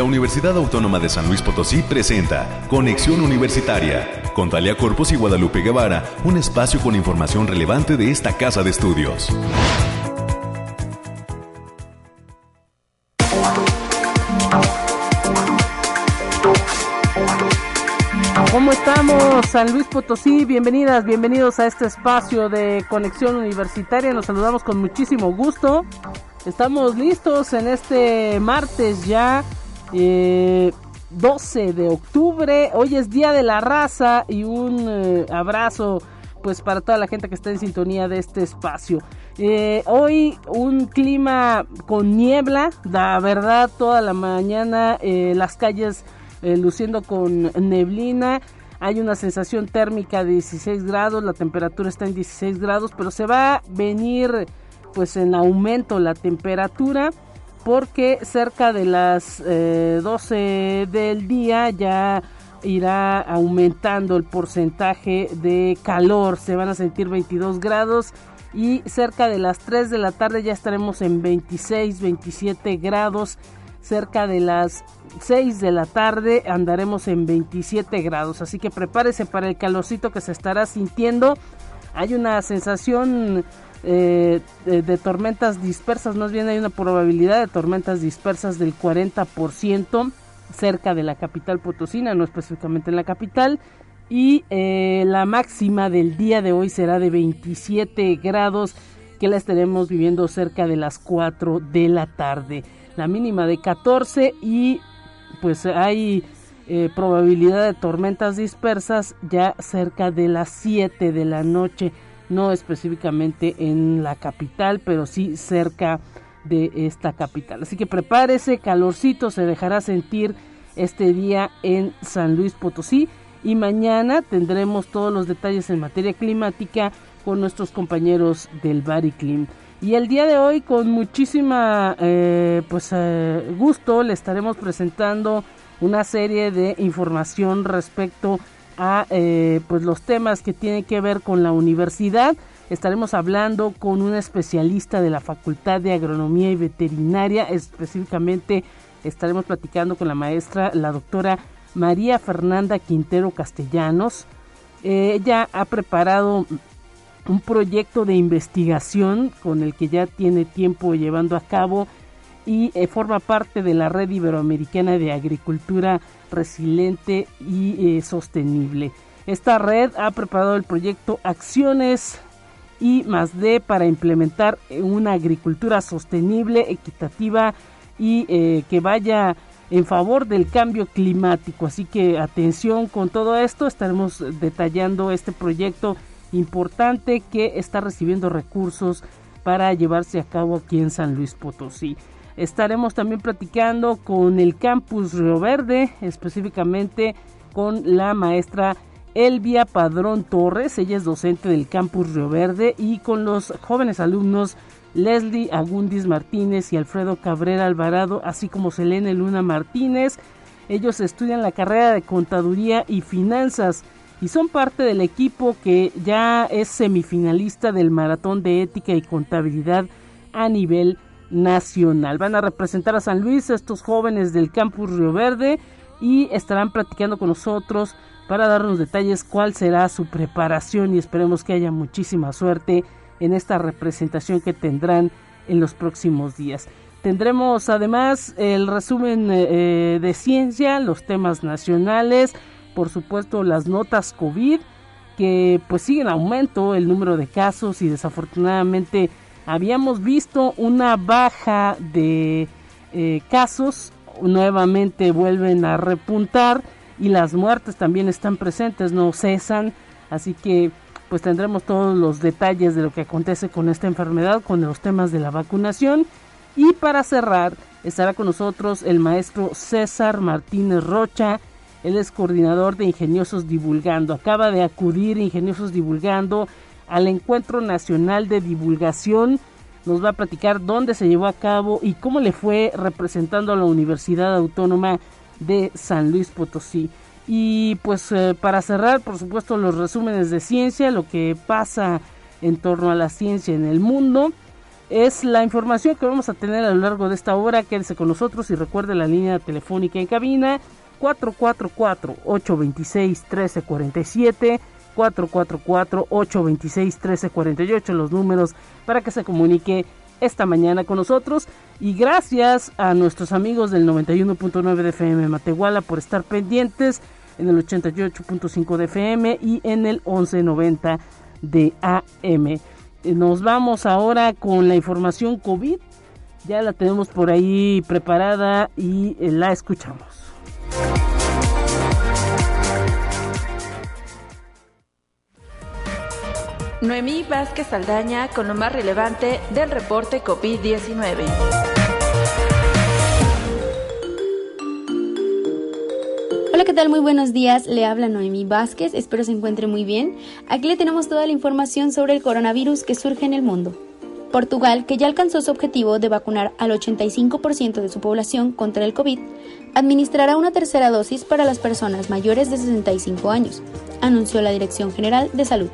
La Universidad Autónoma de San Luis Potosí presenta Conexión Universitaria con Talia Corpus y Guadalupe Guevara, un espacio con información relevante de esta casa de estudios. ¿Cómo estamos, San Luis Potosí? Bienvenidas, bienvenidos a este espacio de conexión universitaria. Nos saludamos con muchísimo gusto. Estamos listos en este martes ya, 12 eh, de octubre. Hoy es Día de la Raza y un eh, abrazo pues para toda la gente que está en sintonía de este espacio. Eh, hoy un clima con niebla, la verdad toda la mañana las calles luciendo con neblina. Hay una sensación térmica de 16 grados, la temperatura está en 16 grados, pero se va a venir pues en aumento la temperatura porque cerca de las 12 eh, del día ya irá aumentando el porcentaje de calor, se van a sentir 22 grados y cerca de las 3 de la tarde ya estaremos en 26, 27 grados. Cerca de las 6 de la tarde andaremos en 27 grados, así que prepárese para el calorcito que se estará sintiendo. Hay una sensación eh, de, tormentas dispersas, más bien hay una probabilidad de tormentas dispersas del 40% cerca de la capital potosina, no específicamente en la capital. Y eh, la máxima del día de hoy será de 27 grados, que la estaremos viviendo cerca de las 4 de la tarde la mínima de 14 y pues hay eh, probabilidad de tormentas dispersas ya cerca de las 7 de la noche, no específicamente en la capital, pero sí cerca de esta capital. Así que prepárese, calorcito se dejará sentir este día en San Luis Potosí y mañana tendremos todos los detalles en materia climática con nuestros compañeros del Bariclim. Y el día de hoy con muchísima eh, pues eh, gusto le estaremos presentando una serie de información respecto a eh, pues los temas que tienen que ver con la universidad. Estaremos hablando con un especialista de la Facultad de Agronomía y Veterinaria, específicamente estaremos platicando con la maestra, la doctora María Fernanda Quintero Castellanos. ella ha preparado un proyecto de investigación con el que ya tiene tiempo llevando a cabo y eh, forma parte de la Red Iberoamericana de Agricultura Resiliente y eh, Sostenible. Esta red ha preparado el proyecto Acciones y más D para implementar una agricultura sostenible, equitativa y eh, que vaya en favor del cambio climático. Así que atención con todo esto, estaremos detallando este proyecto importante que está recibiendo recursos para llevarse a cabo aquí en San Luis Potosí. Estaremos también platicando con el campus Río Verde, específicamente con la maestra Elvia Padrón Torres, ella es docente del campus Río Verde, y con los jóvenes alumnos Leslie Agundis Martínez y Alfredo Cabrera Alvarado, así como Selene Luna Martínez. Ellos estudian la carrera de Contaduría y Finanzas y son parte del equipo que ya es semifinalista del Maratón de Ética y Contabilidad a nivel nacional. Van a representar a San Luis estos jóvenes del Campus Río Verde y estarán platicando con nosotros para darnos detalles cuál será su preparación y esperemos que haya muchísima suerte en esta representación que tendrán en los próximos días. Tendremos además el resumen eh, eh, de ciencia, los temas nacionales, por supuesto las notas COVID que pues siguen en aumento el número de casos y desafortunadamente habíamos visto una baja de eh, casos. Nuevamente vuelven a repuntar y las muertes también están presentes no cesan. Así que pues tendremos todos los detalles de lo que acontece con esta enfermedad con los temas de la vacunación. Y para cerrar estará con nosotros el maestro César Martínez Rocha. Él es coordinador de Ingeniosos Divulgando. Acaba de acudir Ingeniosos Divulgando al Encuentro Nacional de Divulgación. Nos va a platicar dónde se llevó a cabo y cómo le fue representando a la Universidad Autónoma de San Luis Potosí. Y pues eh, para cerrar, por supuesto, los resúmenes de ciencia, lo que pasa en torno a la ciencia en el mundo. es la información que vamos a tener a lo largo de esta hora. Quédese con nosotros y recuerde la línea telefónica en cabina 444-826-1347. 444-826-1348 los números para que se comunique esta mañana con nosotros y gracias a nuestros amigos del 91.9 de FM Matehuala por estar pendientes en el 88.5 de FM y en el 1190 de AM. Nos vamos ahora con la información COVID. Ya la tenemos por ahí preparada y eh, la escuchamos. Noemí Vázquez Saldaña con lo más relevante del reporte COVID-19. Hola, ¿qué tal? Muy buenos días. Le habla Noemí Vázquez. Espero se encuentre muy bien. Aquí le tenemos toda la información sobre el coronavirus que surge en el mundo. Portugal, que ya alcanzó su objetivo de vacunar al 85% de su población contra el COVID, administrará una tercera dosis para las personas mayores de 65 años, anunció la Dirección General de Salud.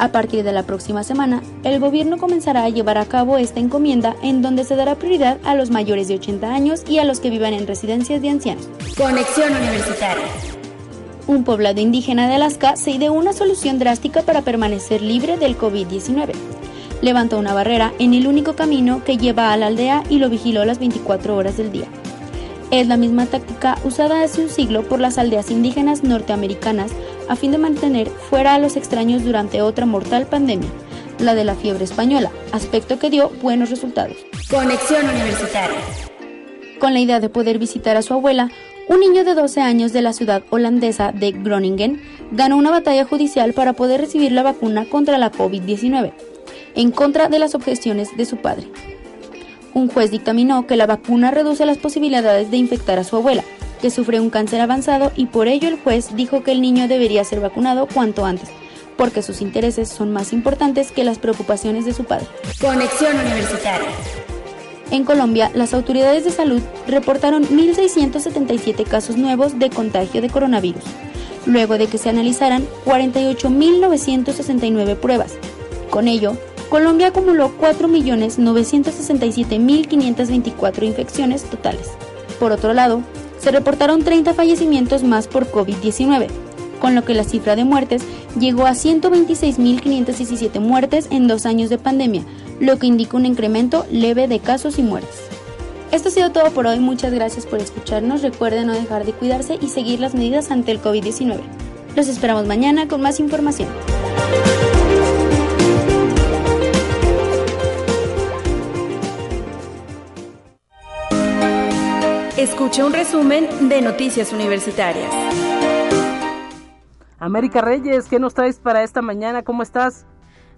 A partir de la próxima semana, el gobierno comenzará a llevar a cabo esta encomienda en donde se dará prioridad a los mayores de 80 años y a los que vivan en residencias de ancianos. Conexión Universitaria. Un poblado indígena de Alaska se ideó una solución drástica para permanecer libre del COVID-19. Levantó una barrera en el único camino que lleva a la aldea y lo vigiló las 24 horas del día. Es la misma táctica usada hace un siglo por las aldeas indígenas norteamericanas a fin de mantener fuera a los extraños durante otra mortal pandemia, la de la fiebre española, aspecto que dio buenos resultados. Conexión Universitaria. Con la idea de poder visitar a su abuela, un niño de 12 años de la ciudad holandesa de Groningen ganó una batalla judicial para poder recibir la vacuna contra la COVID-19, en contra de las objeciones de su padre. Un juez dictaminó que la vacuna reduce las posibilidades de infectar a su abuela, que sufre un cáncer avanzado y por ello el juez dijo que el niño debería ser vacunado cuanto antes, porque sus intereses son más importantes que las preocupaciones de su padre. Conexión Universitaria. En Colombia, las autoridades de salud reportaron 1.677 casos nuevos de contagio de coronavirus, luego de que se analizaran 48.969 pruebas. Con ello, Colombia acumuló 4.967.524 infecciones totales. Por otro lado, se reportaron 30 fallecimientos más por COVID-19, con lo que la cifra de muertes llegó a 126.517 muertes en dos años de pandemia, lo que indica un incremento leve de casos y muertes. Esto ha sido todo por hoy, muchas gracias por escucharnos, recuerden no dejar de cuidarse y seguir las medidas ante el COVID-19. Los esperamos mañana con más información. Escucha un resumen de Noticias Universitarias. América Reyes, ¿qué nos traes para esta mañana? ¿Cómo estás?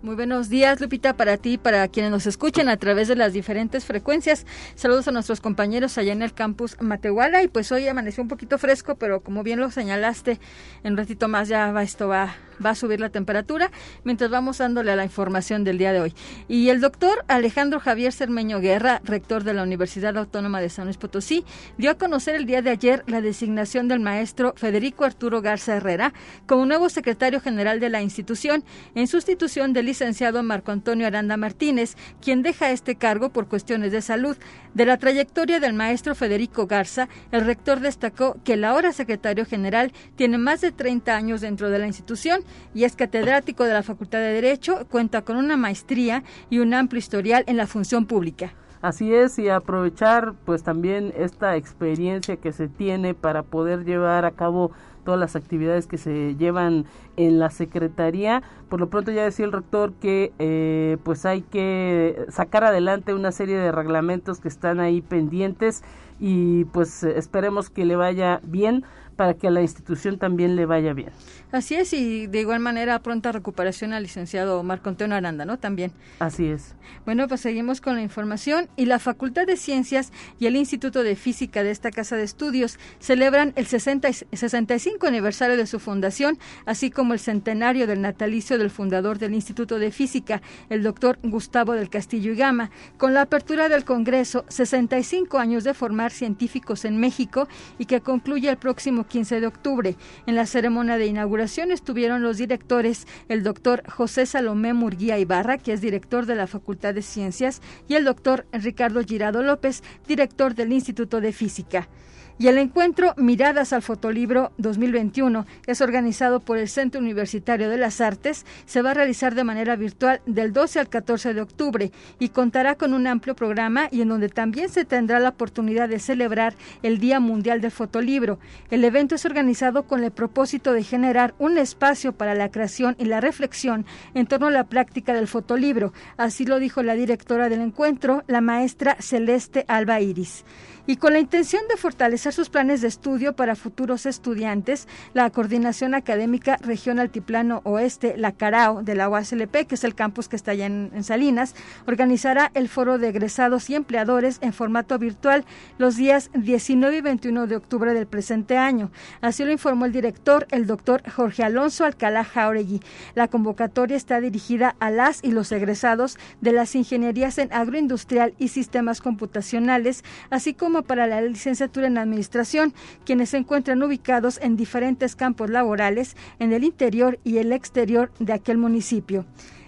Muy buenos días, Lupita, para ti y para quienes nos escuchen a través de las diferentes frecuencias. Saludos a nuestros compañeros allá en el campus Matehuala y pues hoy amaneció un poquito fresco, pero como bien lo señalaste, en un ratito más ya va, esto va va a subir la temperatura mientras vamos dándole a la información del día de hoy. Y el doctor Alejandro Javier Cermeño Guerra, rector de la Universidad Autónoma de San Luis Potosí, dio a conocer el día de ayer la designación del maestro Federico Arturo Garza Herrera como nuevo secretario general de la institución en sustitución del licenciado Marco Antonio Aranda Martínez, quien deja este cargo por cuestiones de salud. De la trayectoria del maestro Federico Garza, el rector destacó que el ahora secretario general tiene más de 30 años dentro de la institución y es catedrático de la Facultad de Derecho, cuenta con una maestría y un amplio historial en la función pública. Así es, y aprovechar pues también esta experiencia que se tiene para poder llevar a cabo todas las actividades que se llevan en la secretaría. Por lo pronto ya decía el rector que eh, pues hay que sacar adelante una serie de reglamentos que están ahí pendientes y pues esperemos que le vaya bien para que a la institución también le vaya bien. Así es, y de igual manera pronta recuperación al licenciado Marco Antonio Aranda, ¿no? También. Así es. Bueno, pues seguimos con la información y la Facultad de Ciencias y el Instituto de Física de esta Casa de Estudios celebran el 60, 65 aniversario de su fundación, así como el centenario del natalicio del fundador del Instituto de Física, el doctor Gustavo del Castillo y Gama, con la apertura del Congreso 65 años de formar científicos en México y que concluye el próximo próximo 15 de octubre. En la ceremonia de inauguración estuvieron los directores, el doctor José Salomé Murguía Ibarra, que es director de la Facultad de Ciencias, y el doctor Ricardo Girado López, director del Instituto de Física. Y el encuentro Miradas al Fotolibro 2021 es organizado por el Centro Universitario de las Artes. Se va a realizar de manera virtual del 12 al 14 de octubre y contará con un amplio programa y en donde también se tendrá la oportunidad de celebrar el Día Mundial del Fotolibro. El evento es organizado con el propósito de generar un espacio para la creación y la reflexión en torno a la práctica del fotolibro. Así lo dijo la directora del encuentro, la maestra Celeste Alba Iris. Y con la intención de fortalecer sus planes de estudio para futuros estudiantes, la Coordinación Académica Región Altiplano Oeste, la CARAO de la UASLP, que es el campus que está allá en, en Salinas, organizará el foro de egresados y empleadores en formato virtual los días 19 y 21 de octubre del presente año. Así lo informó el director, el doctor Jorge Alonso Alcalá Jauregui. La convocatoria está dirigida a las y los egresados de las ingenierías en agroindustrial y sistemas computacionales, así como para la licenciatura en Administración, quienes se encuentran ubicados en diferentes campos laborales en el interior y el exterior de aquel municipio.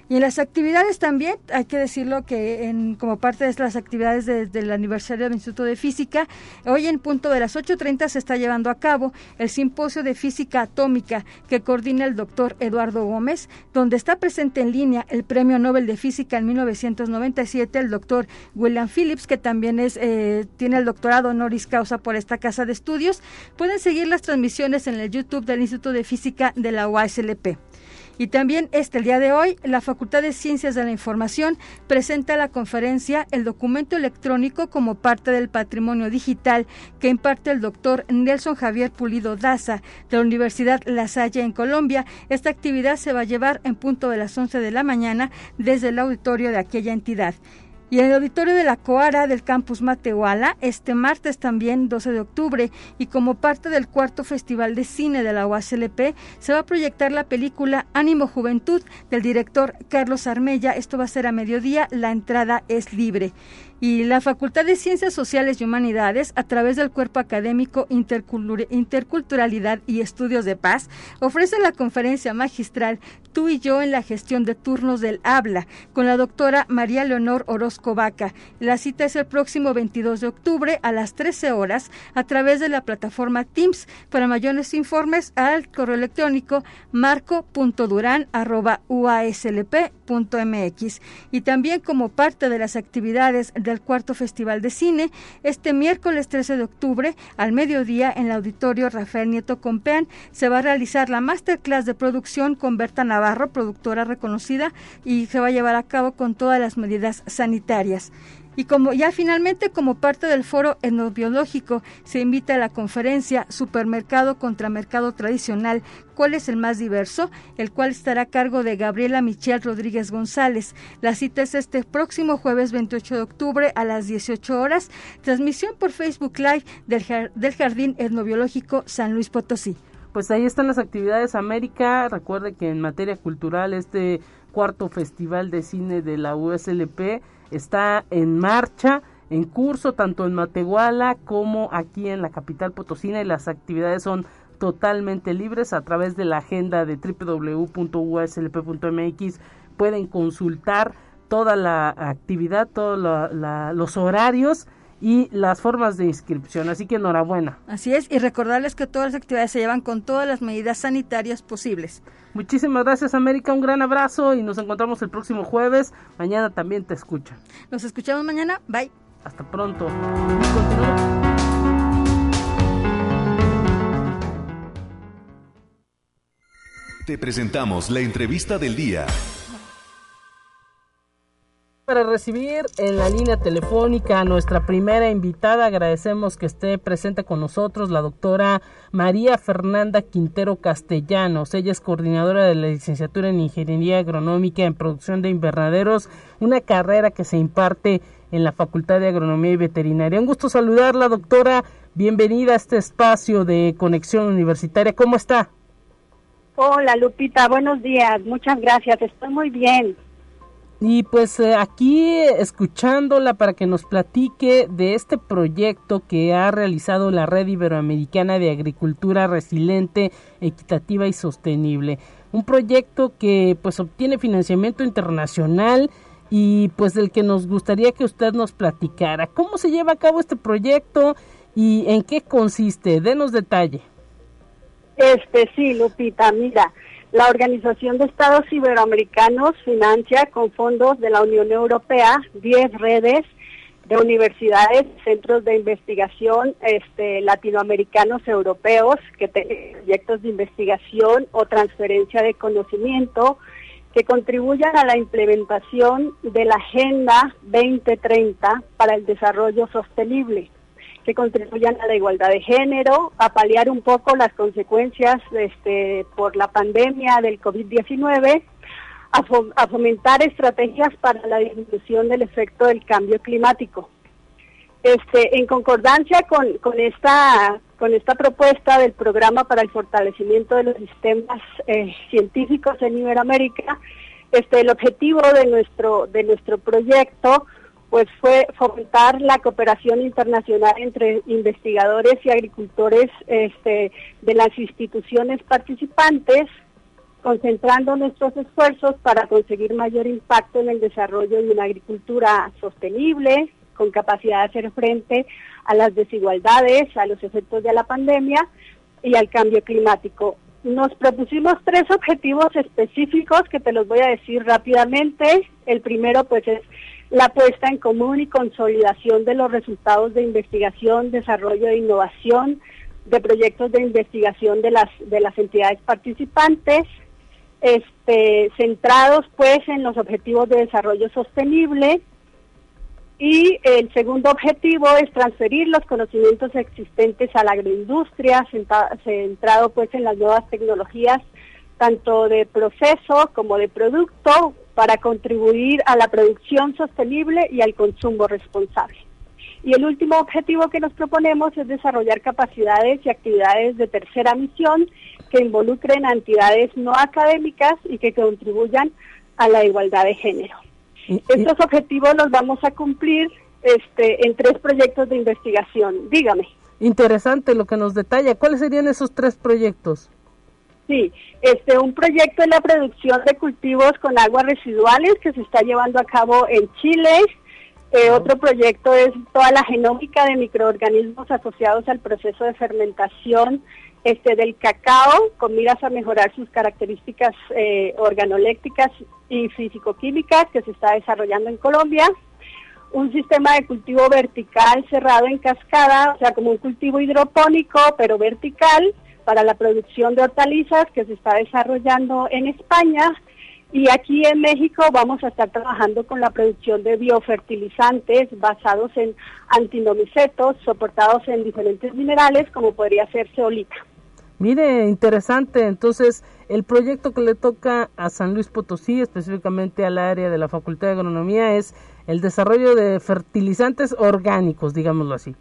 Y en las actividades también, hay que decirlo que en, como parte de las actividades del aniversario del Instituto de Física, hoy en punto de las 8.30 se está llevando a cabo el simposio de física atómica que coordina el doctor Eduardo Gómez, donde está presente en línea el Premio Nobel de Física en 1997, el doctor William Phillips, que también es, eh, tiene el doctorado honoris causa por esta casa de estudios. Pueden seguir las transmisiones en el YouTube del Instituto de Física de la UASLP. Y también este el día de hoy, la Facultad de Ciencias de la Información presenta la conferencia El documento electrónico como parte del patrimonio digital que imparte el doctor Nelson Javier Pulido Daza de la Universidad La Salle en Colombia. Esta actividad se va a llevar en punto de las 11 de la mañana desde el auditorio de aquella entidad. Y en el auditorio de la Coara del campus Matehuala, este martes también 12 de octubre, y como parte del cuarto Festival de Cine de la UASLP, se va a proyectar la película Ánimo Juventud del director Carlos Armella. Esto va a ser a mediodía, la entrada es libre y la Facultad de Ciencias Sociales y Humanidades, a través del Cuerpo Académico Interculturalidad y Estudios de Paz, ofrece la conferencia magistral Tú y yo en la gestión de turnos del habla con la doctora María Leonor Orozco Vaca. La cita es el próximo 22 de octubre a las 13 horas a través de la plataforma Teams. Para mayores informes al correo electrónico marco.duran.uaslp.mx y también como parte de las actividades del cuarto Festival de Cine, este miércoles 13 de octubre al mediodía en el auditorio Rafael Nieto Compeán se va a realizar la masterclass de producción con Berta Navarro, productora reconocida, y se va a llevar a cabo con todas las medidas sanitarias. Y como ya finalmente como parte del foro etnobiológico se invita a la conferencia Supermercado contra Mercado Tradicional, ¿cuál es el más diverso? El cual estará a cargo de Gabriela Michelle Rodríguez González. La cita es este próximo jueves 28 de octubre a las 18 horas. Transmisión por Facebook Live del, del Jardín Etnobiológico San Luis Potosí. Pues ahí están las actividades América. Recuerde que en materia cultural este cuarto festival de cine de la USLP está en marcha, en curso, tanto en Matehuala como aquí en la capital potosina y las actividades son totalmente libres. A través de la agenda de www.uslp.mx pueden consultar toda la actividad, todos los horarios y las formas de inscripción. Así que enhorabuena. Así es, y recordarles que todas las actividades se llevan con todas las medidas sanitarias posibles. Muchísimas gracias América, un gran abrazo y nos encontramos el próximo jueves. Mañana también te escuchan. Nos escuchamos mañana, bye. Hasta pronto. Te presentamos la entrevista del día. Para recibir en la línea telefónica a nuestra primera invitada, agradecemos que esté presente con nosotros la doctora María Fernanda Quintero Castellanos. Ella es coordinadora de la licenciatura en Ingeniería Agronómica en Producción de Invernaderos, una carrera que se imparte en la Facultad de Agronomía y Veterinaria. Un gusto saludarla, doctora. Bienvenida a este espacio de conexión universitaria. ¿Cómo está? Hola, Lupita. Buenos días. Muchas gracias. Estoy muy bien. Y pues eh, aquí escuchándola para que nos platique de este proyecto que ha realizado la Red Iberoamericana de Agricultura Resiliente, Equitativa y Sostenible. Un proyecto que pues obtiene financiamiento internacional y pues del que nos gustaría que usted nos platicara. ¿Cómo se lleva a cabo este proyecto y en qué consiste? Denos detalle. Este sí, Lupita, mira, la Organización de Estados Iberoamericanos financia con fondos de la Unión Europea 10 redes de universidades, centros de investigación este, latinoamericanos, europeos, que tienen proyectos de investigación o transferencia de conocimiento que contribuyan a la implementación de la Agenda 2030 para el Desarrollo Sostenible que contribuyan a la igualdad de género, a paliar un poco las consecuencias este, por la pandemia del COVID-19, a, fomentar estrategias para la disminución del efecto del cambio climático. Este, en concordancia con, esta con esta propuesta del programa para el fortalecimiento de los sistemas eh, científicos en Iberoamérica, este, el objetivo de nuestro de nuestro proyecto pues fue fomentar la cooperación internacional entre investigadores y agricultores este, de las instituciones participantes, concentrando nuestros esfuerzos para conseguir mayor impacto en el desarrollo de una agricultura sostenible, con capacidad de hacer frente a las desigualdades, a los efectos de la pandemia y al cambio climático. Nos propusimos tres objetivos específicos que te los voy a decir rápidamente. El primero pues es la puesta en común y consolidación de los resultados de investigación, desarrollo e innovación de proyectos de investigación de las de las entidades participantes, este, centrados pues en los objetivos de desarrollo sostenible. Y el segundo objetivo es transferir los conocimientos existentes a la agroindustria, centrado pues en las nuevas tecnologías tanto de proceso como de producto para contribuir a la producción sostenible y al consumo responsable. Y el último objetivo que nos proponemos es desarrollar capacidades y actividades de tercera misión que involucren a entidades no académicas y que contribuyan a la igualdad de género. Estos objetivos los vamos a cumplir este, en tres proyectos de investigación. Dígame. Interesante lo que nos detalla. ¿Cuáles serían esos tres proyectos? Sí, este, un proyecto en la producción de cultivos con aguas residuales que se está llevando a cabo en Chile. Eh, otro proyecto es toda la genómica de microorganismos asociados al proceso de fermentación este, del cacao con miras a mejorar sus características eh, organolépticas y físico-químicas que se está desarrollando en Colombia. Un sistema de cultivo vertical cerrado en cascada, o sea, como un cultivo hidropónico, pero vertical, para la producción de hortalizas que se está desarrollando en España. Y aquí en México vamos a estar trabajando con la producción de biofertilizantes basados en antinomicetos, soportados en diferentes minerales, como podría ser ceolita. Mire, interesante. Entonces, el proyecto que le toca a San Luis Potosí, específicamente al área de la Facultad de Agronomía, es el desarrollo de fertilizantes orgánicos, digámoslo así.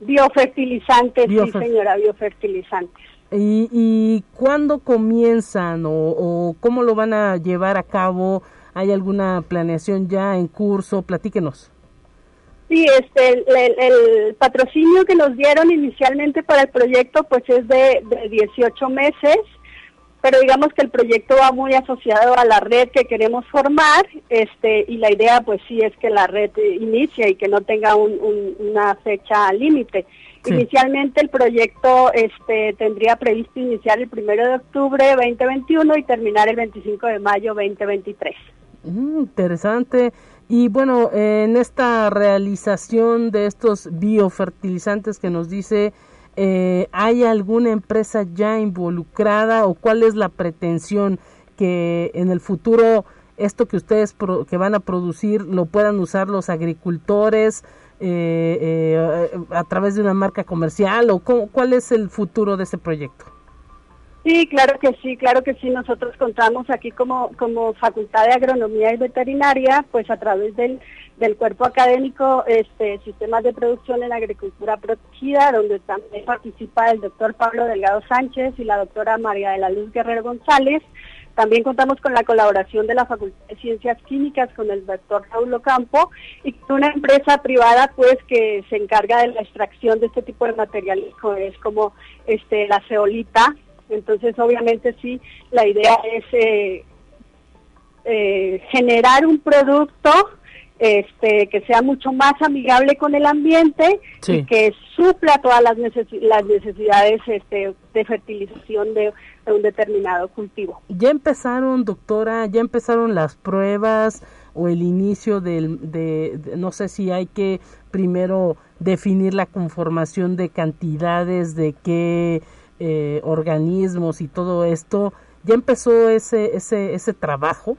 Biofertilizantes, sí señora, biofertilizantes. ¿Y, ¿Y cuándo comienzan o, cómo lo van a llevar a cabo? ¿Hay alguna planeación ya en curso? Platíquenos. Sí, este, el, patrocinio que nos dieron inicialmente para el proyecto pues es de, de 18 meses pero digamos que el proyecto va muy asociado a la red que queremos formar este y la idea pues sí es que la red inicie y que no tenga una fecha límite. Inicialmente el proyecto este tendría previsto iniciar el primero de octubre 2021 y terminar el 25 de mayo 2023. Mm, interesante. Y bueno, en esta realización de estos biofertilizantes que nos dice eh, ¿hay alguna empresa ya involucrada o cuál es la pretensión que en el futuro esto que ustedes que van a producir lo puedan usar los agricultores eh, eh, a través de una marca comercial o cuál es el futuro de ese proyecto? Sí, claro que sí, claro que sí. Nosotros contamos aquí como, como Facultad de Agronomía y Veterinaria, pues a través del del cuerpo académico este, Sistemas de Producción en Agricultura Protegida, donde también participa el doctor Pablo Delgado Sánchez y la doctora María de la Luz Guerrero González, También contamos con la colaboración de la Facultad de Ciencias Químicas con el doctor Raúl Ocampo y con una empresa privada pues que se encarga de la extracción de este tipo de materiales, es como este la ceolita. Entonces, obviamente sí, la idea es eh, eh, generar un producto este, que sea mucho más amigable con el ambiente y que supla todas las, las necesidades este, de fertilización de, un determinado cultivo. Ya empezaron, doctora, ya empezaron las pruebas o el inicio del, de, no sé si hay que primero definir la conformación de cantidades, de qué eh, organismos y todo esto. ¿Ya empezó ese, ese, ese trabajo?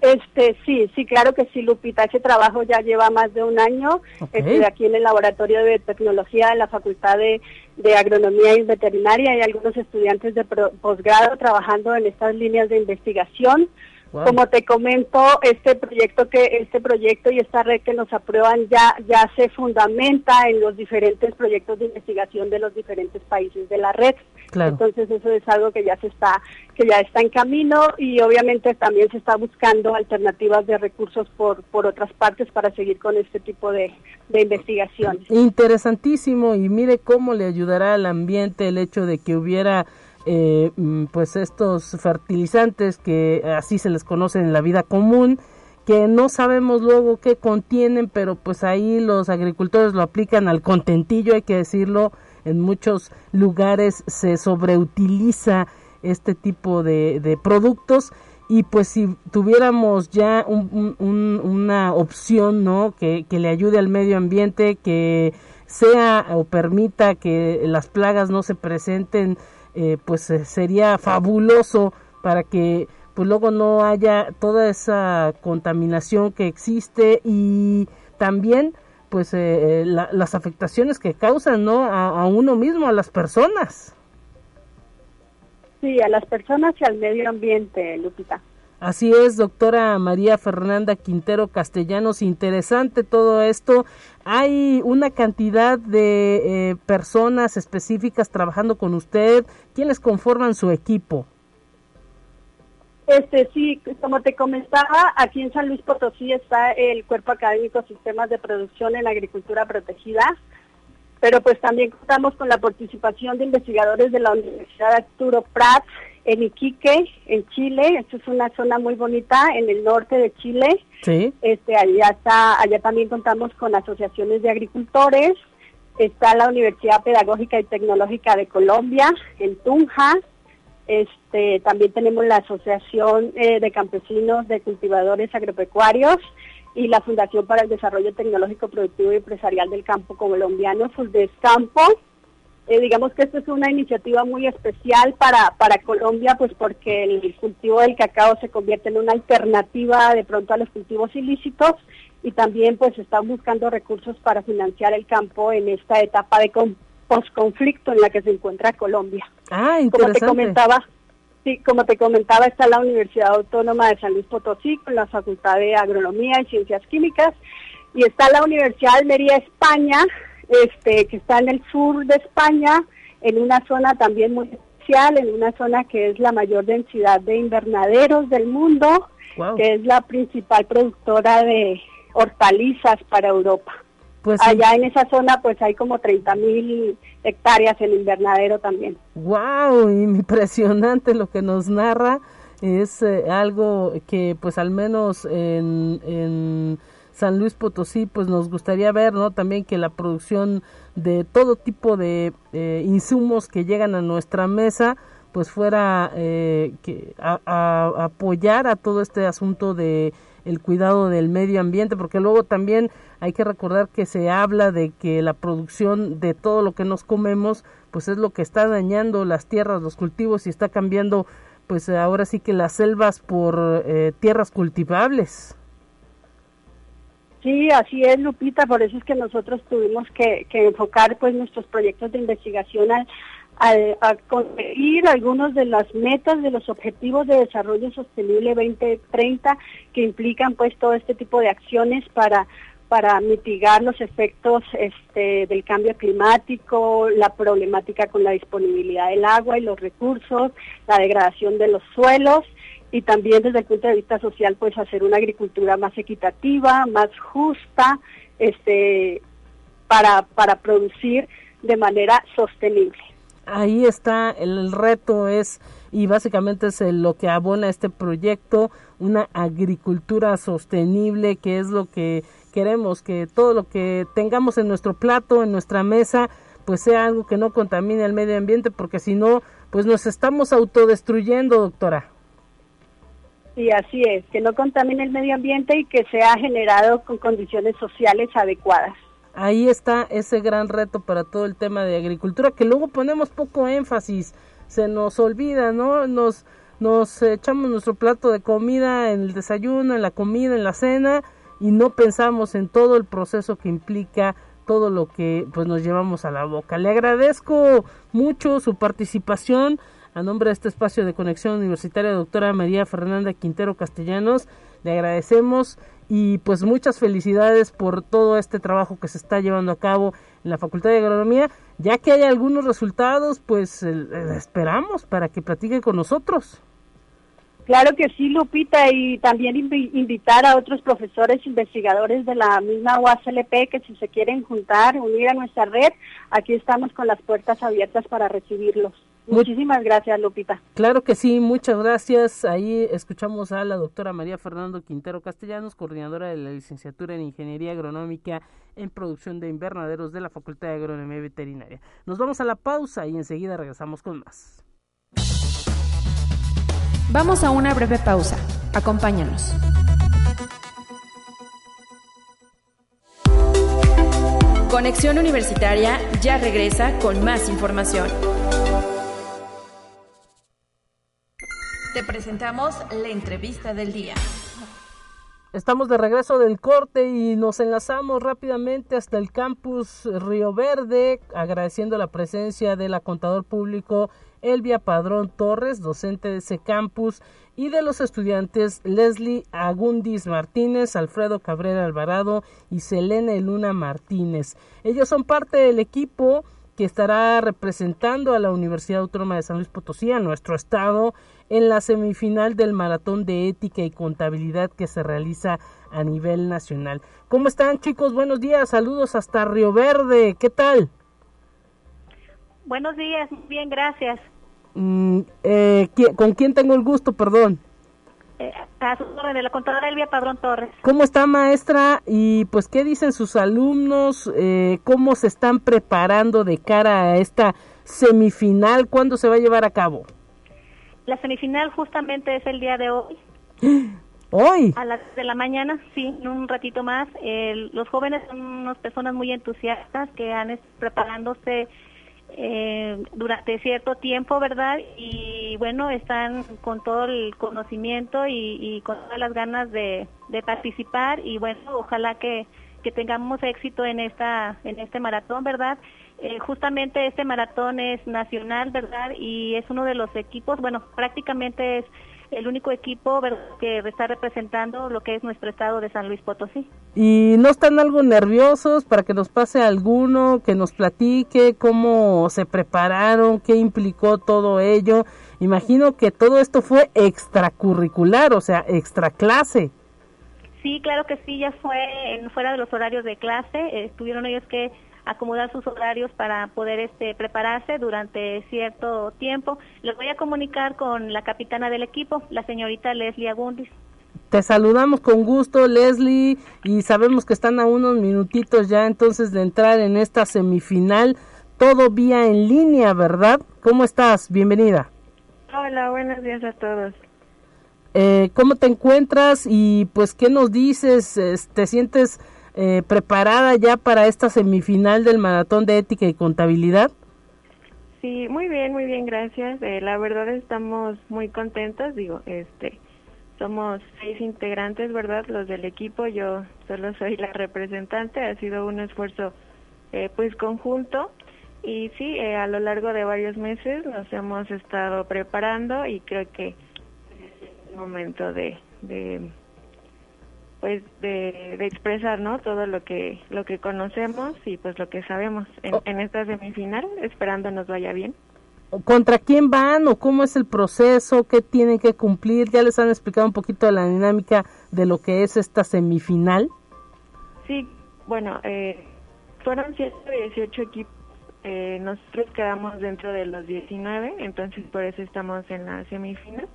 Este, sí, sí, claro que sí, Lupita. Ese trabajo ya lleva más de un año. Estoy aquí en el Laboratorio de Tecnología de la Facultad de, de Agronomía y Veterinaria. Hay algunos estudiantes de posgrado trabajando en estas líneas de investigación. Como te comento, este proyecto que este proyecto y esta red que nos aprueban ya ya se fundamenta en los diferentes proyectos de investigación de los diferentes países de la red. Entonces eso es algo que ya se está que ya está en camino y obviamente también se está buscando alternativas de recursos por por otras partes para seguir con este tipo de, de investigaciones. Interesantísimo y mire cómo le ayudará al ambiente el hecho de que hubiera eh, mm, pues estos fertilizantes que así se les conoce en la vida común que no sabemos luego qué contienen pero pues ahí los agricultores lo aplican al contentillo hay que decirlo en muchos lugares se sobreutiliza este tipo de, productos. Y pues si tuviéramos ya una opción no que, que le ayude al medio ambiente que sea o permita que las plagas no se presenten eh, pues eh, sería fabuloso para que pues luego no haya toda esa contaminación que existe y también pues eh, las afectaciones que causan no a, uno mismo a las personas. Sí a las personas y al medio ambiente Lupita Así es, doctora María Fernanda Quintero Castellanos, interesante todo esto. Hay una cantidad de eh, personas específicas trabajando con usted. ¿Quiénes conforman su equipo? Este sí, como te comentaba, aquí en San Luis Potosí está el Cuerpo Académico Sistemas de Producción en Agricultura Protegida, pero pues también contamos con la participación de investigadores de la Universidad Arturo Prat en Iquique, en Chile. Esta es una zona muy bonita en el norte de Chile. Sí. Este, allá está, allá también contamos con asociaciones de agricultores. Está la Universidad Pedagógica y Tecnológica de Colombia en Tunja. Este, también tenemos la Asociación eh, de Campesinos de Cultivadores Agropecuarios y la Fundación para el Desarrollo Tecnológico Productivo y Empresarial del Campo Colombiano, Campo. Eh, digamos que esta es una iniciativa muy especial para, para Colombia, pues porque el cultivo del cacao se convierte en una alternativa de pronto a los cultivos ilícitos y también pues están buscando recursos para financiar el campo en esta etapa de posconflicto en la que se encuentra Colombia. Ah, Como te comentaba, sí, como te comentaba, está la Universidad Autónoma de San Luis Potosí con la Facultad de Agronomía y Ciencias Químicas y está la Universidad de Almería, España, este, que está en el sur de España, en una zona también muy especial, en una zona que es la mayor densidad de invernaderos del mundo, que es la principal productora de hortalizas para Europa. Pues Allá en esa zona pues hay como 30 mil hectáreas en invernadero también. ¡Wow! Impresionante lo que nos narra. Es eh, algo que pues al menos en San Luis Potosí, pues nos gustaría ver, ¿no? También que la producción de todo tipo de eh, insumos que llegan a nuestra mesa, pues fuera eh, que a, apoyar a todo este asunto de el cuidado del medio ambiente, porque luego también hay que recordar que se habla de que la producción de todo lo que nos comemos, pues es lo que está dañando las tierras, los cultivos y está cambiando, pues ahora sí que las selvas por eh, tierras cultivables. Sí, así es, Lupita, por eso es que nosotros tuvimos que, enfocar pues nuestros proyectos de investigación al, a conseguir algunos de las metas de los objetivos de desarrollo sostenible 2030 que implican pues todo este tipo de acciones para para mitigar los efectos este, del cambio climático, la problemática con la disponibilidad del agua y los recursos, la degradación de los suelos y también desde el punto de vista social, pues hacer una agricultura más equitativa, más justa, este, para, para producir de manera sostenible. Ahí está, el reto es, y básicamente es lo que abona este proyecto, una agricultura sostenible, que es lo que queremos, que todo lo que tengamos en nuestro plato, en nuestra mesa, pues sea algo que no contamine el medio ambiente, porque si no, pues nos estamos autodestruyendo, doctora. Sí, así es, que no contamine el medio ambiente y que sea generado con condiciones sociales adecuadas. Ahí está ese gran reto para todo el tema de agricultura, que luego ponemos poco énfasis, se nos olvida, ¿no? Nos, nos echamos nuestro plato de comida en el desayuno, en la comida, en la cena, y no pensamos en todo el proceso que implica todo lo que pues nos llevamos a la boca. Le agradezco mucho su participación a nombre de este espacio de conexión universitaria, doctora María Fernanda Quintero Castellanos, le agradecemos y pues muchas felicidades por todo este trabajo que se está llevando a cabo en la Facultad de Agronomía. Ya que hay algunos resultados, pues esperamos para que platique con nosotros. Claro que sí, Lupita, y también invitar a otros profesores investigadores de la misma UASLP que si se quieren juntar, unir a nuestra red, aquí estamos con las puertas abiertas para recibirlos. Muchísimas gracias, Lupita. Claro que sí, muchas gracias. Ahí escuchamos a la doctora María Fernando Quintero Castellanos, coordinadora de la licenciatura en Ingeniería Agronómica en Producción de Invernaderos de la Facultad de Agronomía Veterinaria. Nos vamos a la pausa y enseguida regresamos con más. Vamos a una breve pausa. Acompáñanos. Conexión Universitaria ya regresa con más información. Te presentamos la entrevista del día. Estamos de regreso del corte y nos enlazamos rápidamente hasta el campus Río Verde, agradeciendo la presencia de la contador público Elvia Padrón Torres, docente de ese campus, y de los estudiantes Leslie Agundis Martínez, Alfredo Cabrera Alvarado y Selene Luna Martínez. Ellos son parte del equipo que estará representando a la Universidad Autónoma de San Luis Potosí, a nuestro estado, en la semifinal del Maratón de Ética y Contabilidad que se realiza a nivel nacional. ¿Cómo están chicos? Buenos días, saludos hasta Río Verde, ¿qué tal? Buenos días, bien, gracias. Mm, eh, ¿Con quién tengo el gusto, perdón? Eh, a su de la contadora Elvia Padrón Torres. ¿Cómo está maestra? Y pues, ¿qué dicen sus alumnos? Eh, ¿Cómo se están preparando de cara a esta semifinal? ¿Cuándo se va a llevar a cabo? La semifinal justamente es el día de hoy. ¿Hoy? A las de la mañana, sí, un ratito más. los jóvenes son unas personas muy entusiastas que han estado preparándose eh, durante cierto tiempo, ¿verdad? Y bueno, están con todo el conocimiento y, con todas las ganas de, participar y bueno, ojalá que, que, tengamos éxito en esta en este maratón, ¿verdad? Eh, justamente este maratón es nacional, ¿verdad? Y es uno de los equipos, bueno, prácticamente es el único equipo que está representando lo que es nuestro estado de San Luis Potosí. ¿Y no están algo nerviosos para que nos pase alguno, que nos platique cómo se prepararon, qué implicó todo ello? Imagino que todo esto fue extracurricular, o sea, extra clase. Sí, claro que sí, ya fue en, fuera de los horarios de clase, eh, tuvieron ellos que acomodar sus horarios para poder este, prepararse durante cierto tiempo. Les voy a comunicar con la capitana del equipo, la señorita Leslie Agundis. Te saludamos con gusto, Leslie, y sabemos que están a unos minutitos ya entonces de entrar en esta semifinal, todo vía en línea, ¿verdad? ¿Cómo estás? Bienvenida. Hola, buenos días a todos. Eh, ¿Cómo te encuentras y pues qué nos dices? ¿Te sientes eh, preparada ya para esta semifinal del maratón de ética y contabilidad? Sí, muy bien, muy bien, gracias. Eh, la verdad estamos muy contentos, digo, este, somos seis integrantes, ¿verdad? Los del equipo, yo solo soy la representante, ha sido un esfuerzo eh, pues conjunto y sí, a lo largo de varios meses nos hemos estado preparando y creo que es el momento de, de pues de, expresar no todo lo que lo que conocemos y pues lo que sabemos en, oh. en esta semifinal esperando nos vaya bien ¿Contra quién van o cómo es el proceso? ¿Qué tienen que cumplir? ¿Ya les han explicado un poquito de la dinámica de lo que es esta semifinal? Sí, bueno, eh, fueron 118 equipos. Eh, nosotros quedamos dentro de los 19, entonces por eso estamos en la semifinal.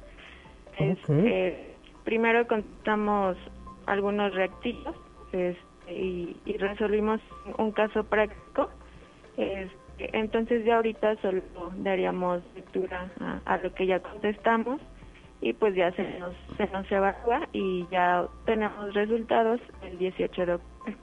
Eh, primero contamos algunos reactivos este, y, resolvimos un caso práctico. Este, entonces ya ahorita solo daríamos lectura a, lo que ya contestamos y pues ya se nos, se nos evalúa y ya tenemos resultados el 18 de octubre.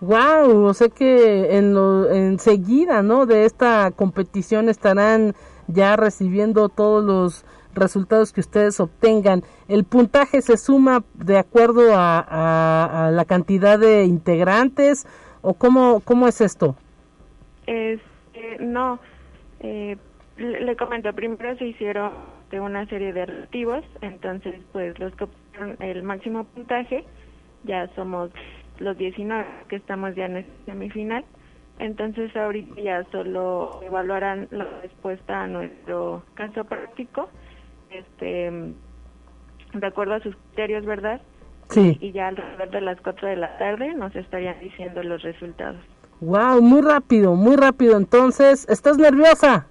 Wow, o sea que en lo, enseguida, ¿no? De esta competición estarán ya recibiendo todos los resultados que ustedes obtengan. ¿El puntaje se suma de acuerdo a, la cantidad de integrantes o cómo, cómo es esto? Este, no, eh, le, comento, primero se hicieron de una serie de reactivos, entonces pues los que obtuvieron el máximo puntaje ya somos los 19 que estamos ya en esta semifinal. Entonces ahorita ya solo evaluarán la respuesta a nuestro caso práctico, este, de acuerdo a sus criterios, ¿verdad? Sí. Y ya alrededor de las 4 de la tarde nos estarían diciendo los resultados. Wow, muy rápido, muy rápido. Entonces, ¿estás nerviosa?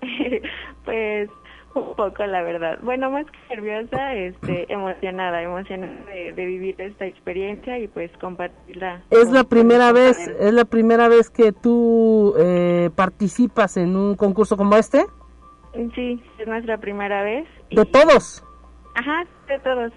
pues un poco, la verdad. Bueno, más que nerviosa, este, emocionada, emocionada de, vivir esta experiencia y pues compartirla. Es la primera vez, es la primera vez que tú eh, participas en un concurso como este. Sí, es nuestra primera vez. ¿De todos? Ajá, de todos.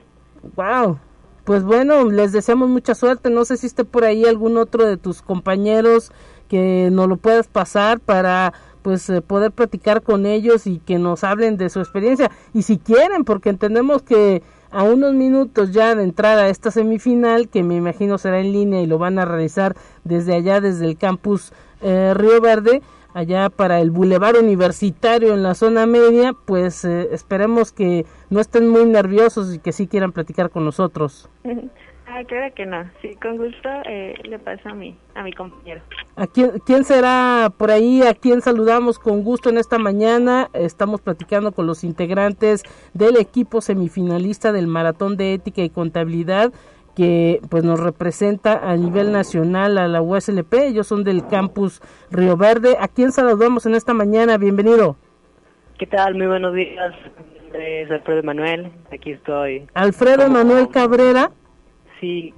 Wow. Pues bueno, les deseamos mucha suerte. No sé si esté por ahí algún otro de tus compañeros que nos lo puedas pasar para pues eh, poder platicar con ellos y que nos hablen de su experiencia y si quieren porque entendemos que a unos minutos ya de entrar a esta semifinal que me imagino será en línea y lo van a realizar desde allá desde el campus eh, Río Verde allá para el bulevar universitario en la zona media pues eh, esperemos que no estén muy nerviosos y que sí quieran platicar con nosotros Ah, claro que no. Sí, con gusto eh, le paso a mi, a mi compañero. ¿A quién, quién será por ahí? ¿A quién saludamos con gusto en esta mañana? Estamos platicando con los integrantes del equipo semifinalista del Maratón de Ética y Contabilidad que pues nos representa a nivel nacional a la USLP. Ellos son del campus Río Verde. ¿A quién saludamos en esta mañana? Bienvenido. ¿Qué tal? Muy buenos días. Es Alfredo Manuel. Aquí estoy. Alfredo Manuel Cabrera.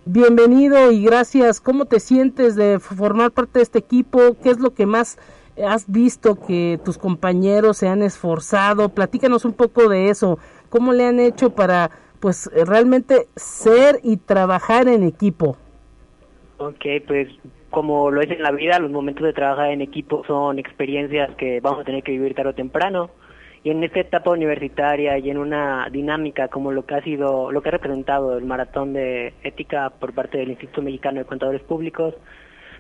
Bienvenido y gracias. ¿Cómo te sientes de formar parte de este equipo? ¿Qué es lo que más has visto que tus compañeros se han esforzado? Platícanos un poco de eso. ¿Cómo le han hecho para pues realmente ser y trabajar en equipo? Ok, pues como lo es en la vida, los momentos de trabajar en equipo son experiencias que vamos a tener que vivir tarde o temprano y en esta etapa universitaria y en una dinámica como lo que ha sido, lo que ha representado el maratón de ética por parte del Instituto Mexicano de Contadores Públicos,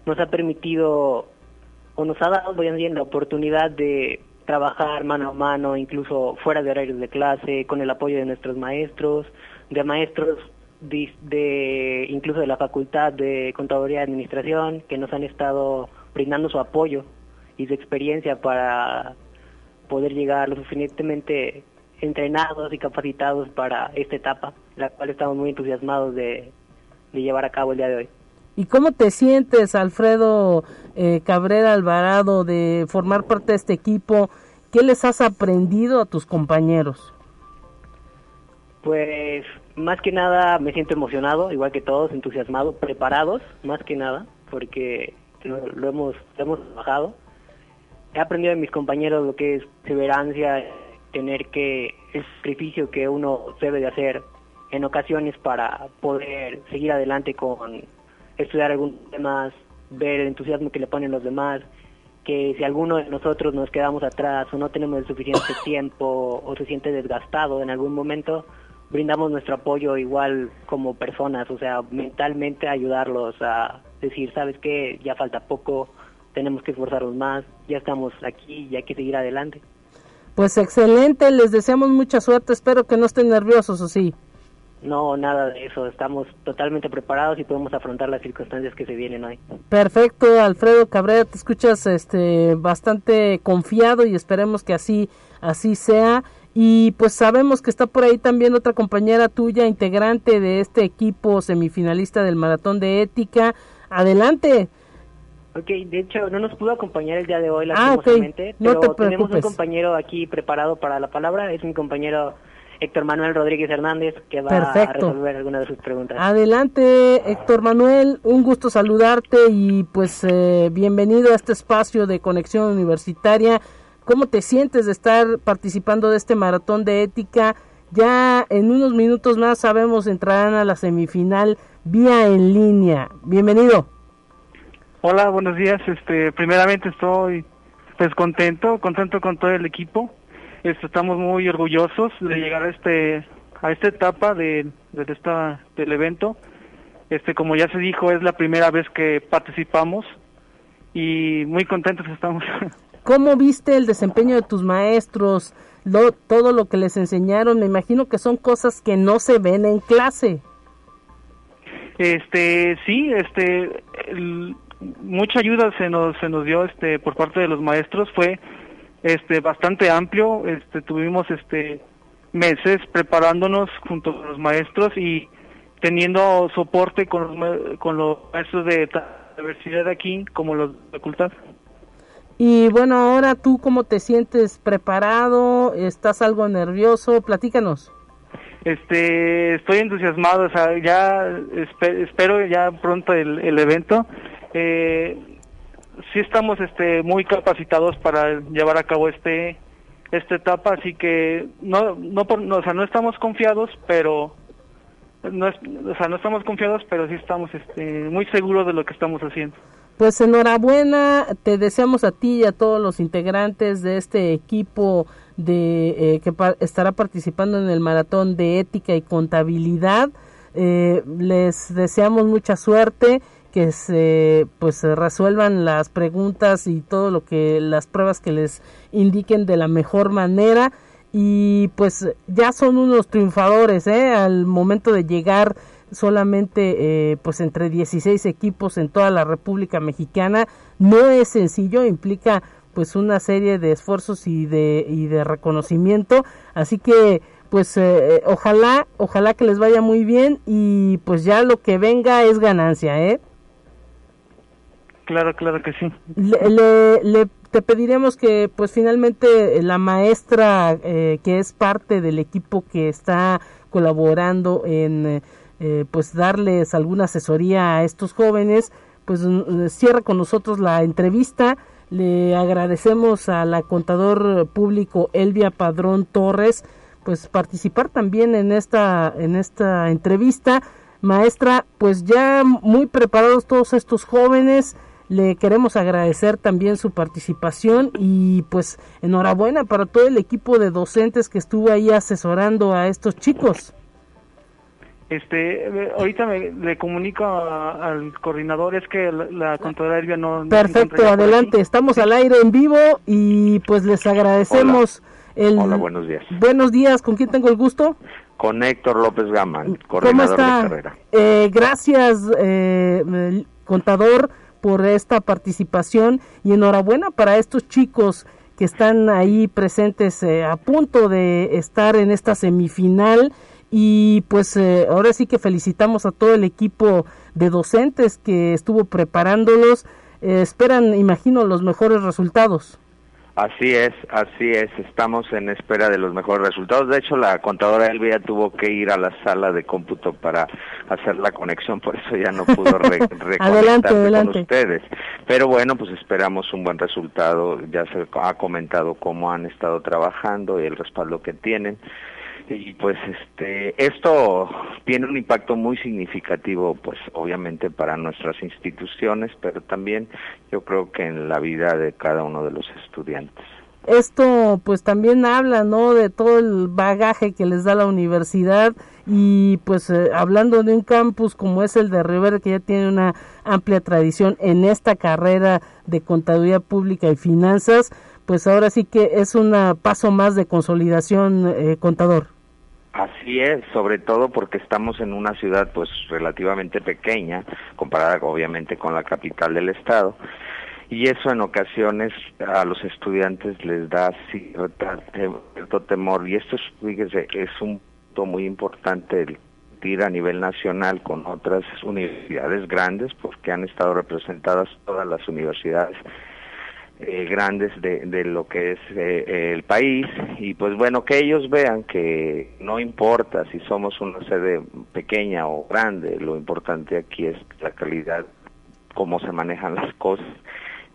nos ha permitido o nos ha dado, voy a decir, la oportunidad de trabajar mano a mano, incluso fuera de horarios de clase, con el apoyo de nuestros maestros, de maestros de, incluso de la Facultad de Contaduría y Administración, que nos han estado brindando su apoyo y su experiencia para poder llegar lo suficientemente entrenados y capacitados para esta etapa, la cual estamos muy entusiasmados de, llevar a cabo el día de hoy. ¿Y cómo te sientes, Alfredo eh, Cabrera Alvarado, de formar parte de este equipo? ¿Qué les has aprendido a tus compañeros? Pues más que nada me siento emocionado, igual que todos, entusiasmado, preparados, más que nada, porque lo, hemos, lo hemos trabajado he aprendido de mis compañeros lo que es perseverancia, tener que, el sacrificio que uno debe de hacer en ocasiones para poder seguir adelante con estudiar algunos temas, ver el entusiasmo que le ponen los demás, que si alguno de nosotros nos quedamos atrás o no tenemos el suficiente tiempo o se siente desgastado en algún momento, brindamos nuestro apoyo igual como personas, o sea, mentalmente ayudarlos a decir, sabes qué, ya falta poco, tenemos que esforzarnos más, ya estamos aquí y hay que seguir adelante. Pues excelente, les deseamos mucha suerte, espero que no estén nerviosos o sí. No, nada de eso. Estamos totalmente preparados y podemos afrontar las circunstancias que se vienen hoy. Perfecto, Alfredo Cabrera, te escuchas este bastante confiado y esperemos que así así sea. Y pues sabemos que está por ahí también otra compañera tuya, integrante de este equipo semifinalista del Maratón de Ética. Adelante. Ok, de hecho no nos pudo acompañar el día de hoy, ah, lastimosamente, no pero tenemos un compañero aquí preparado para la palabra, es mi compañero Héctor Manuel Rodríguez Hernández, que va a resolver algunas de sus preguntas. Adelante, Héctor Manuel, un gusto saludarte y pues eh, bienvenido a este espacio de conexión universitaria. ¿Cómo te sientes de estar participando de este maratón de ética? Ya en unos minutos más sabemos entrarán a la semifinal vía en línea. Bienvenido. Hola, buenos días. Este, primeramente estoy pues contento, contento con todo el equipo estamos muy orgullosos de llegar a este a esta etapa de, de esta del evento. Este, como ya se dijo, es la primera vez que participamos y muy contentos estamos. ¿Cómo viste el desempeño de tus maestros? Lo, todo lo que les enseñaron, me imagino que son cosas que no se ven en clase. Este, sí, este, mucha ayuda se nos se nos dio este por parte de los maestros fue este bastante amplio, este tuvimos este meses preparándonos junto con los maestros y teniendo soporte con los, con los maestros de la universidad de aquí como los de facultad. Y bueno, ahora tú cómo te sientes preparado, estás algo nervioso, platícanos. Este, estoy entusiasmado, o sea, ya espero ya pronto el, el evento. Eh, sí estamos este muy capacitados para llevar a cabo este esta etapa así que no no, o sea no estamos confiados pero no o sea no estamos confiados pero sí estamos este muy seguros de lo que estamos haciendo. Pues enhorabuena te deseamos a ti y a todos los integrantes de este equipo de eh, que estará participando en el maratón de ética y contabilidad. Eh, les deseamos mucha suerte que se pues se resuelvan las preguntas y todo lo que las pruebas que les indiquen de la mejor manera. Y pues ya son unos triunfadores ¿eh? al momento de llegar solamente eh, pues entre 16 equipos en toda la República Mexicana no es sencillo implica pues una serie de esfuerzos y de y de reconocimiento. Así que pues eh, ojalá ojalá que les vaya muy bien y pues ya lo que venga es ganancia eh Claro, claro que sí. Le, te pediremos que, pues finalmente, la maestra eh, que es parte del equipo que está colaborando en, eh, pues, darles alguna asesoría a estos jóvenes, pues mm, cierra con nosotros la entrevista. Le agradecemos a la contador público Elvia Padrón Torres, pues participar también en esta en esta entrevista. Maestra, pues ya muy preparados todos estos jóvenes, le queremos agradecer también su participación y pues enhorabuena para todo el equipo de docentes que estuvo ahí asesorando a estos chicos. Este, eh, ahorita me, le comunico al coordinador, es que la, contadora Elvia no... Perfecto, adelante, estamos al aire en vivo y pues les agradecemos el... Hola, buenos días. Buenos días, ¿con quién tengo el gusto? Con Héctor López Gama, coordinador ¿Cómo está? de carrera. Eh, gracias, eh, contador por esta participación y enhorabuena para estos chicos que están ahí presentes eh, a punto de estar en esta semifinal. Y pues eh, ahora sí que felicitamos a todo el equipo de docentes que estuvo preparándolos. Eh, esperan imagino los mejores resultados Así es, así es. Estamos en espera de los mejores resultados. De hecho, la contadora Elvia tuvo que ir a la sala de cómputo para hacer la conexión, por eso ya no pudo re con ustedes. Pero bueno, pues esperamos un buen resultado. Ya se ha comentado cómo han estado trabajando y el respaldo que tienen y pues este esto tiene un impacto muy significativo pues obviamente para nuestras instituciones pero también yo creo que en la vida de cada uno de los estudiantes. Esto pues también habla no de todo el bagaje que les da la universidad y pues eh, hablando de un campus como es el de Rivera que ya tiene una amplia tradición en esta carrera de contaduría pública y finanzas pues ahora sí que es un paso más de consolidación eh, contador Así es, sobre todo porque estamos en una ciudad pues relativamente pequeña, comparada obviamente con la capital del estado, y eso en ocasiones a los estudiantes les da cierto temor, y esto es, fíjese, es un punto muy importante el ir a nivel nacional con otras universidades grandes, porque han estado representadas todas las universidades eh, grandes de, de, lo que es eh, el país. Y pues bueno que ellos vean que no importa si somos una sede pequeña o grande lo importante aquí es la calidad cómo se manejan las cosas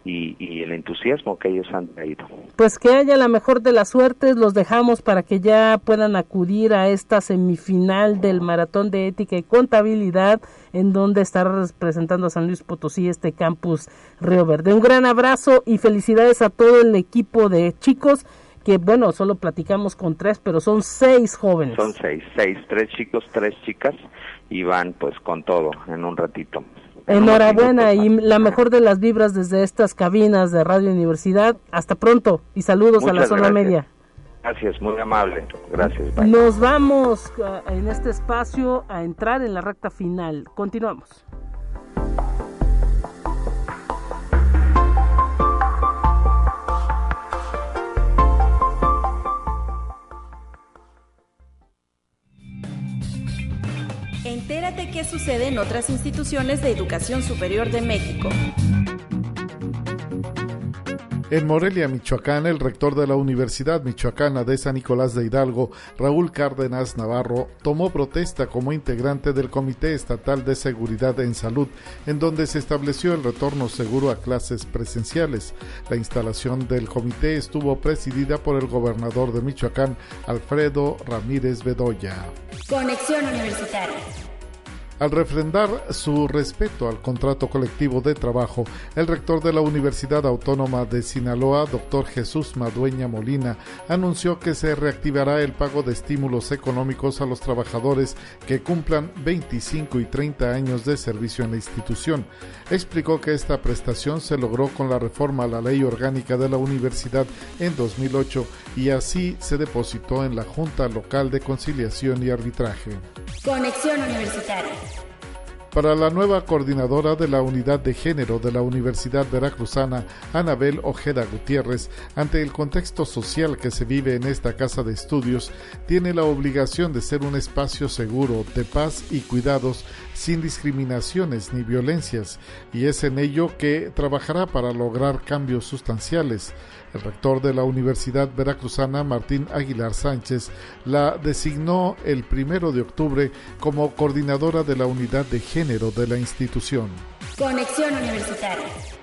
y, el entusiasmo que ellos han traído. Pues que haya la mejor de las suertes, los dejamos para que ya puedan acudir a esta semifinal del Maratón de Ética y Contabilidad, en donde estará representando a San Luis Potosí este campus Río Verde. Un gran abrazo y felicidades a todo el equipo de chicos que bueno, solo platicamos con tres, pero son seis jóvenes. Son seis, seis, tres chicos, tres chicas, y van pues con todo en un ratito. Enhorabuena y la mejor de las vibras desde estas cabinas de Radio Universidad. Hasta pronto y saludos a la zona media. Gracias, muy amable. Gracias. Nos vamos uh, en este espacio a entrar en la recta final. Continuamos. Entérate qué sucede en otras instituciones de educación superior de México. En Morelia, Michoacán, el rector de la Universidad Michoacana de San Nicolás de Hidalgo, Raúl Cárdenas Navarro, tomó protesta como integrante del Comité Estatal de Seguridad en Salud, en donde se estableció el retorno seguro a clases presenciales. La instalación del comité estuvo presidida por el gobernador de Michoacán, Alfredo Ramírez Bedoya. Conexión Universitaria. Al refrendar su respeto al contrato colectivo de trabajo, el rector de la Universidad Autónoma de Sinaloa, doctor Jesús Madueña Molina, anunció que se reactivará el pago de estímulos económicos a los trabajadores que cumplan 25 y 30 años de servicio en la institución. Explicó que esta prestación se logró con la reforma a la ley orgánica de la universidad en 2008 y así se depositó en la Junta Local de Conciliación y Arbitraje. Conexión Universitaria. Para la nueva coordinadora de la Unidad de Género de la Universidad Veracruzana, Anabel Ojeda Gutiérrez, ante el contexto social que se vive en esta casa de estudios, tiene la obligación de ser un espacio seguro, de paz y cuidados, sin discriminaciones ni violencias, y es en ello que trabajará para lograr cambios sustanciales. El rector de la Universidad Veracruzana, Martín Aguilar Sánchez, la designó el primero de octubre como coordinadora de la unidad de género de la institución. Conexión Universitaria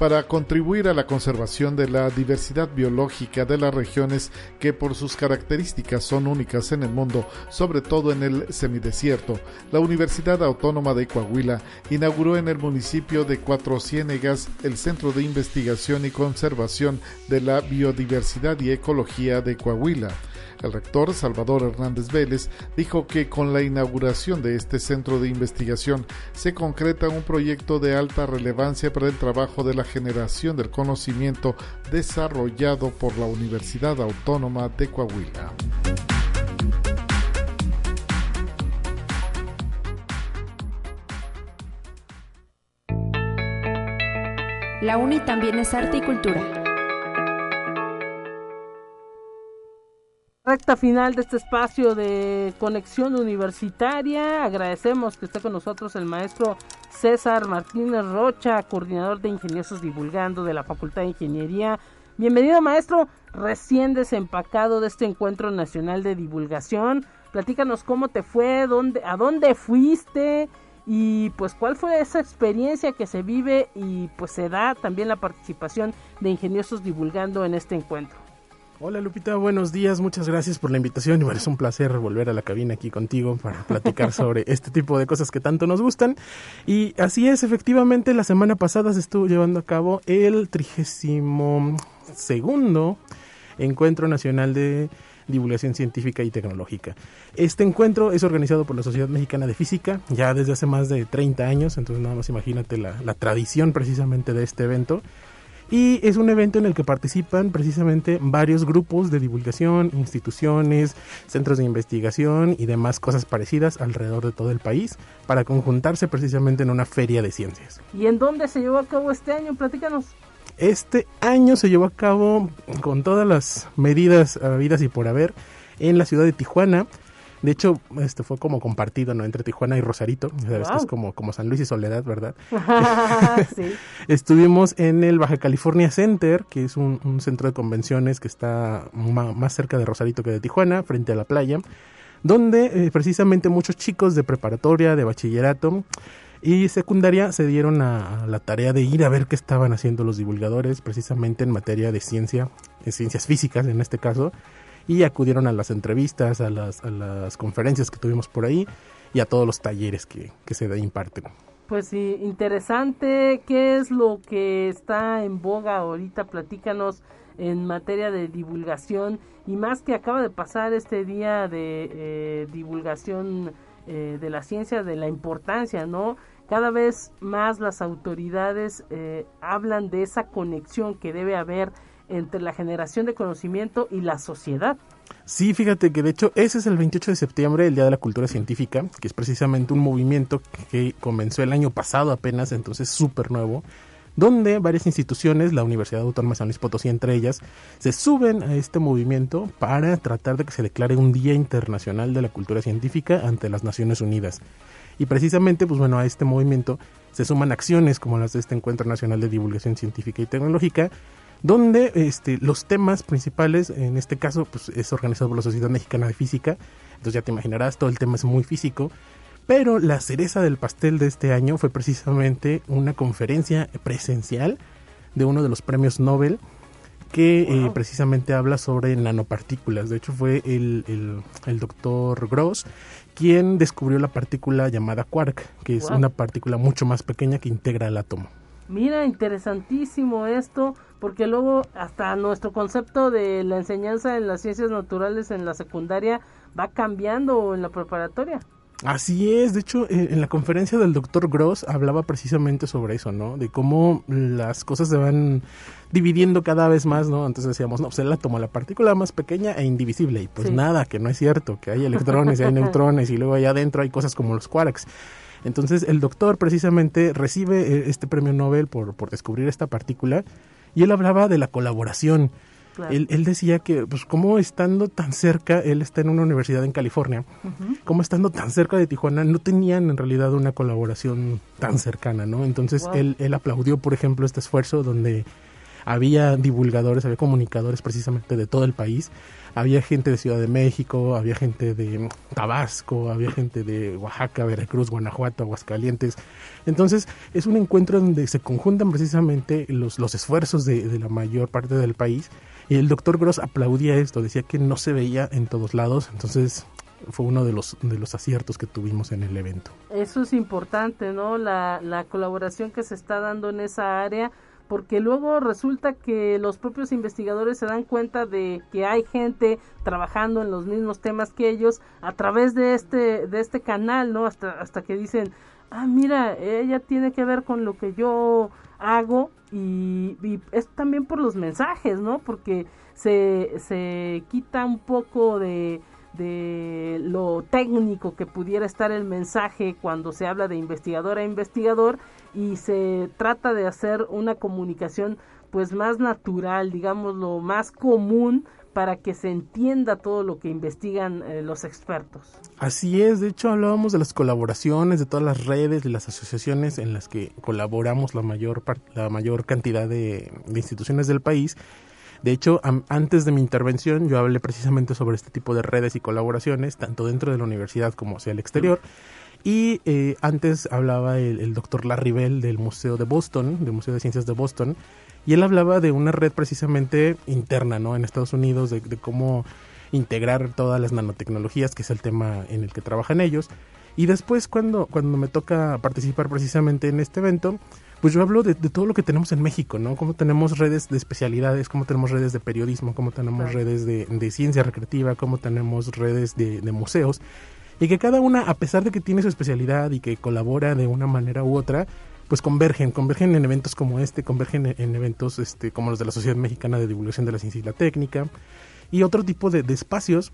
para contribuir a la conservación de la diversidad biológica de las regiones que por sus características son únicas en el mundo, sobre todo en el semidesierto. La Universidad Autónoma de Coahuila inauguró en el municipio de Cuatro Ciénegas el Centro de Investigación y Conservación de la Biodiversidad y Ecología de Coahuila. El rector Salvador Hernández Vélez dijo que con la inauguración de este centro de investigación se concreta un proyecto de alta relevancia para el trabajo de la generación del conocimiento desarrollado por la Universidad Autónoma de Coahuila. La UNI también es arte y cultura. Recta final de este espacio de conexión universitaria. Agradecemos que esté con nosotros el maestro César Martínez Rocha, coordinador de Ingeniosos Divulgando de la Facultad de Ingeniería. Bienvenido maestro, recién desempacado de este encuentro nacional de divulgación. Platícanos cómo te fue, dónde, a dónde fuiste y pues cuál fue esa experiencia que se vive y pues se da también la participación de Ingeniosos Divulgando en este encuentro. Hola Lupita, buenos días, muchas gracias por la invitación. Igual es un placer volver a la cabina aquí contigo para platicar sobre este tipo de cosas que tanto nos gustan. Y así es, efectivamente, la semana pasada se estuvo llevando a cabo el trigésimo segundo Encuentro Nacional de Divulgación Científica y Tecnológica. Este encuentro es organizado por la Sociedad Mexicana de Física ya desde hace más de 30 años, entonces nada más imagínate la, la tradición precisamente de este evento Y es un evento en el que participan precisamente varios grupos de divulgación, instituciones, centros de investigación y demás cosas parecidas alrededor de todo el país para conjuntarse precisamente en una feria de ciencias. ¿Y en dónde se llevó a cabo este año? Platícanos. Este año se llevó a cabo con todas las medidas habidas y por haber en la ciudad de Tijuana. De hecho, este fue como compartido, ¿no? Entre Tijuana y Rosarito. es como, como San Luis y Soledad, ¿verdad? sí. Estuvimos en el Baja California Center, que es un, centro de convenciones que está más cerca de Rosarito que de Tijuana, frente a la playa, donde eh, precisamente muchos chicos de preparatoria, de bachillerato y secundaria se dieron a, la tarea de ir a ver qué estaban haciendo los divulgadores, precisamente en materia de ciencia, de ciencias físicas en este caso y acudieron a las entrevistas, a las, a las conferencias que tuvimos por ahí y a todos los talleres que, que se imparten. Pues sí, interesante. ¿Qué es lo que está en boga ahorita? Platícanos en materia de divulgación y más que acaba de pasar este día de eh, divulgación eh, de la ciencia, de la importancia, ¿no? Cada vez más las autoridades eh, hablan de esa conexión que debe haber entre la generación de conocimiento y la sociedad. Sí, fíjate que de hecho ese es el 28 de septiembre, el Día de la Cultura Científica, que es precisamente un movimiento que comenzó el año pasado apenas, entonces súper nuevo, donde varias instituciones, la Universidad Autónoma de San Luis Potosí entre ellas, se suben a este movimiento para tratar de que se declare un Día Internacional de la Cultura Científica ante las Naciones Unidas. Y precisamente, pues bueno, a este movimiento se suman acciones como las de este Encuentro Nacional de Divulgación Científica y Tecnológica, donde este, los temas principales, en este caso, pues es organizado por la Sociedad Mexicana de Física, entonces ya te imaginarás, todo el tema es muy físico, pero la cereza del pastel de este año fue precisamente una conferencia presencial de uno de los premios Nobel que eh, precisamente habla sobre nanopartículas. De hecho, fue el, el, el, doctor Gross quien descubrió la partícula llamada quark, que es una partícula mucho más pequeña que integra el átomo. Mira, interesantísimo esto, porque luego hasta nuestro concepto de la enseñanza en las ciencias naturales en la secundaria va cambiando en la preparatoria. Así es, de hecho, en la conferencia del doctor Gross hablaba precisamente sobre eso, ¿no? De cómo las cosas se van dividiendo cada vez más, ¿no? Entonces decíamos, no, pues él toma la partícula más pequeña e indivisible, y pues nada, que no es cierto, que hay electrones y hay neutrones, y luego allá adentro hay cosas como los quarks. Entonces el doctor precisamente recibe eh, este premio Nobel por, por descubrir esta partícula y él hablaba de la colaboración. Él, él, decía que, pues, como estando tan cerca, él está en una universidad en California, como estando tan cerca de Tijuana, no tenían en realidad una colaboración tan cercana, ¿no? Entonces, él, él aplaudió, por ejemplo, este esfuerzo donde había divulgadores, había comunicadores precisamente de todo el país había gente de Ciudad de México, había gente de Tabasco, había gente de Oaxaca, Veracruz, Guanajuato, Aguascalientes. Entonces es un encuentro donde se conjuntan precisamente los, los esfuerzos de, la mayor parte del país y el doctor Gross aplaudía esto, decía que no se veía en todos lados, entonces fue uno de los, de los aciertos que tuvimos en el evento. Eso es importante, ¿no? La, la colaboración que se está dando en esa área porque luego resulta que los propios investigadores se dan cuenta de que hay gente trabajando en los mismos temas que ellos a través de este de este canal, ¿no? Hasta hasta que dicen, "Ah, mira, ella tiene que ver con lo que yo hago" y, y es también por los mensajes, ¿no? Porque se se quita un poco de de lo técnico que pudiera estar el mensaje cuando se habla de investigador a investigador y se trata de hacer una comunicación pues más natural, digamos lo más común para que se entienda todo lo que investigan eh, los expertos. Así es, de hecho hablábamos de las colaboraciones, de todas las redes, de las asociaciones en las que colaboramos la mayor, la mayor cantidad de, instituciones del país. De hecho, antes de mi intervención yo hablé precisamente sobre este tipo de redes y colaboraciones, tanto dentro de la universidad como hacia el exterior. Y eh, antes hablaba el, doctor Larry Bell del Museo de Boston, del Museo de Ciencias de Boston, y él hablaba de una red precisamente interna, ¿no? En Estados Unidos, de, cómo integrar todas las nanotecnologías, que es el tema en el que trabajan ellos. Y después, cuando, cuando me toca participar precisamente en este evento, pues yo hablo de, todo lo que tenemos en México, ¿no? Cómo tenemos redes de especialidades, cómo tenemos redes de periodismo, cómo tenemos redes de, de, ciencia recreativa, cómo tenemos redes de, de museos y que cada una, a pesar de que tiene su especialidad y que colabora de una manera u otra, pues convergen, convergen en eventos como este, convergen en, eventos este, como los de la Sociedad Mexicana de Divulgación de la Ciencia y la Técnica y otro tipo de, espacios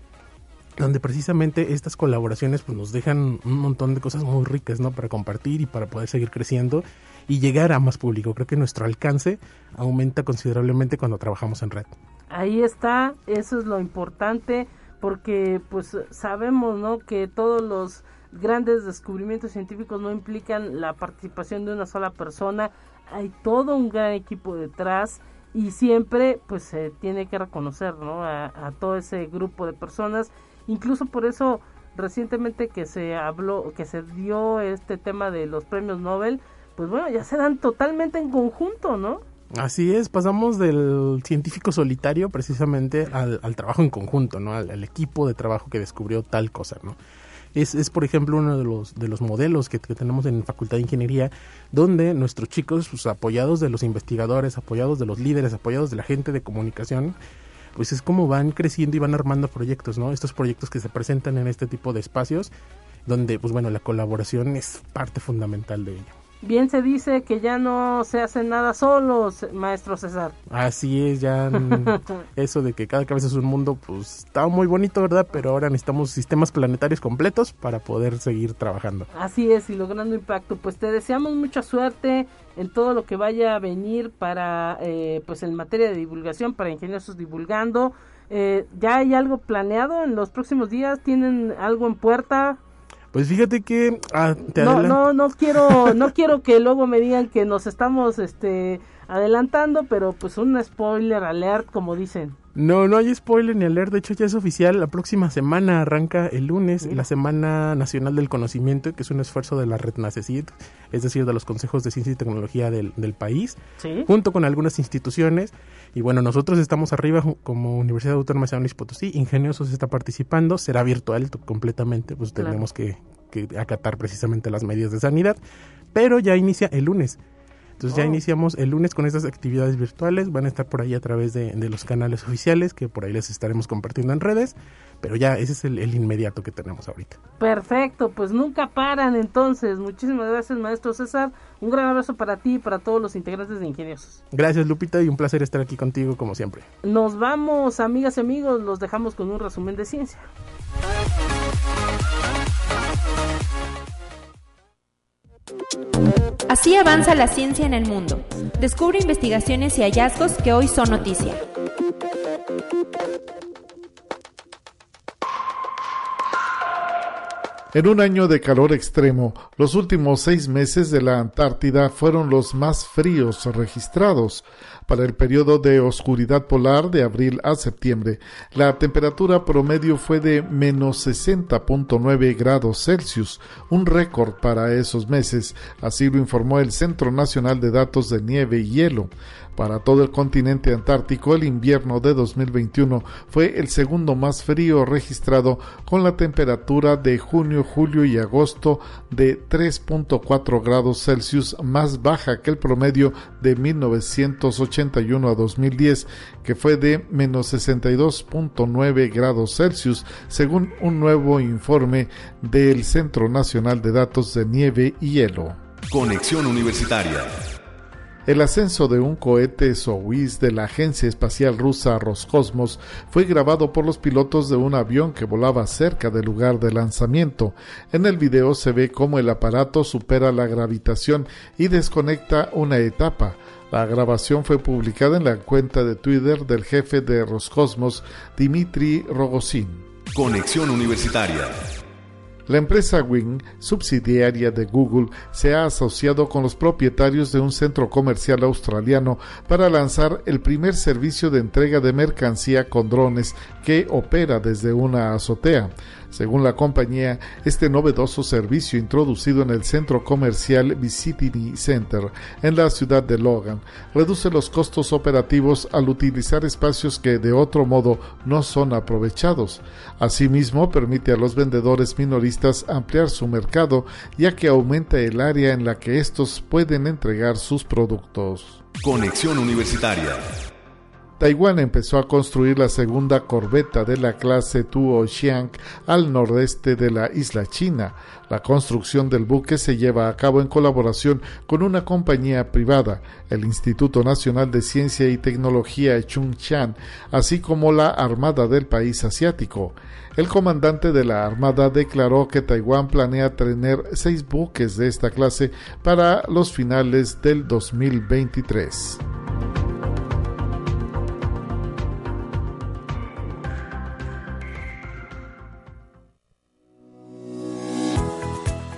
donde precisamente estas colaboraciones pues nos dejan un montón de cosas muy ricas, ¿no? Para compartir y para poder seguir creciendo y llegar a más público. Creo que nuestro alcance aumenta considerablemente cuando trabajamos en red. Ahí está, eso es lo importante porque pues sabemos, ¿no? Que todos los grandes descubrimientos científicos no implican la participación de una sola persona, hay todo un gran equipo detrás y siempre pues se tiene que reconocer ¿no? a, todo ese grupo de personas, incluso por eso recientemente que se habló, que se dio este tema de los premios Nobel, pues bueno, ya se dan totalmente en conjunto, ¿no? Así es, pasamos del científico solitario precisamente al, trabajo en conjunto, ¿no? Al, equipo de trabajo que descubrió tal cosa, ¿no? es, es por ejemplo, uno de los, de los modelos que, tenemos en Facultad de Ingeniería, donde nuestros chicos, pues, apoyados de los investigadores, apoyados de los líderes, apoyados de la gente de comunicación, pues es como van creciendo y van armando proyectos, ¿no? Estos proyectos que se presentan en este tipo de espacios, donde, pues bueno, la colaboración es parte fundamental de ello. Bien se dice que ya no se hace nada solos, maestro César. Así es, ya eso de que cada cabeza es un mundo, pues está muy bonito, ¿verdad? Pero ahora necesitamos sistemas planetarios completos para poder seguir trabajando. Así es, y logrando impacto. Pues te deseamos mucha suerte en todo lo que vaya a venir para, eh, pues en materia de divulgación, para ingeniosos divulgando. Eh, ¿Ya hay algo planeado en los próximos días? ¿Tienen algo en puerta? Pues fíjate que ah, no, no, no quiero, no quiero que luego me digan que nos estamos, este, adelantando, pero pues un spoiler alert, como dicen. No, no hay spoiler ni alert, de hecho ya es oficial, la próxima semana arranca el lunes la Semana Nacional del Conocimiento, que es un esfuerzo de la Red NACECID, es decir, de los consejos de ciencia y tecnología del, del país, junto con algunas instituciones, y bueno, nosotros estamos arriba como Universidad Autónoma de San Luis Potosí, Ingeniosos está participando, será virtual completamente, pues tenemos que, que acatar precisamente las medidas de sanidad, pero ya inicia el lunes. Entonces ya oh. iniciamos el lunes con estas actividades virtuales, van a estar por ahí a través de, los canales oficiales que por ahí les estaremos compartiendo en redes, pero ya ese es el, inmediato que tenemos ahorita. Perfecto, pues nunca paran entonces. Muchísimas gracias maestro César, un gran abrazo para ti y para todos los integrantes de Ingeniosos. Gracias Lupita y un placer estar aquí contigo como siempre. Nos vamos amigas y amigos, los dejamos con un resumen de ciencia. Así avanza la ciencia en el mundo. Descubre investigaciones y hallazgos que hoy son noticia. En un año de calor extremo, los últimos seis meses de la Antártida fueron los más fríos registrados. Para el periodo de oscuridad polar de abril a septiembre, la temperatura promedio fue de menos 60.9 grados Celsius, un récord para esos meses, así lo informó el Centro Nacional de Datos de Nieve y Hielo. Para todo el continente antártico, el invierno de 2021 fue el segundo más frío registrado con la temperatura de junio, julio y agosto de 3.4 grados Celsius más baja que el promedio de 1981 a 2010, que fue de menos 62.9 grados Celsius, según un nuevo informe del Centro Nacional de Datos de Nieve y Hielo. Conexión Universitaria el ascenso de un cohete Soyuz de la Agencia Espacial Rusa Roscosmos fue grabado por los pilotos de un avión que volaba cerca del lugar de lanzamiento. En el video se ve cómo el aparato supera la gravitación y desconecta una etapa. La grabación fue publicada en la cuenta de Twitter del jefe de Roscosmos, Dmitry Rogozin. Conexión Universitaria. La empresa Wing, subsidiaria de Google, se ha asociado con los propietarios de un centro comercial australiano para lanzar el primer servicio de entrega de mercancía con drones que opera desde una azotea. Según la compañía, este novedoso servicio introducido en el centro comercial Vicini Center en la ciudad de Logan reduce los costos operativos al utilizar espacios que de otro modo no son aprovechados. Asimismo, permite a los vendedores minoristas ampliar su mercado ya que aumenta el área en la que estos pueden entregar sus productos. Conexión Universitaria Taiwán empezó a construir la segunda corbeta de la clase Tuo Xiang al nordeste de la isla china. La construcción del buque se lleva a cabo en colaboración con una compañía privada, el Instituto Nacional de Ciencia y Tecnología Chung-Chan, así como la Armada del país asiático. El comandante de la Armada declaró que Taiwán planea tener seis buques de esta clase para los finales del 2023.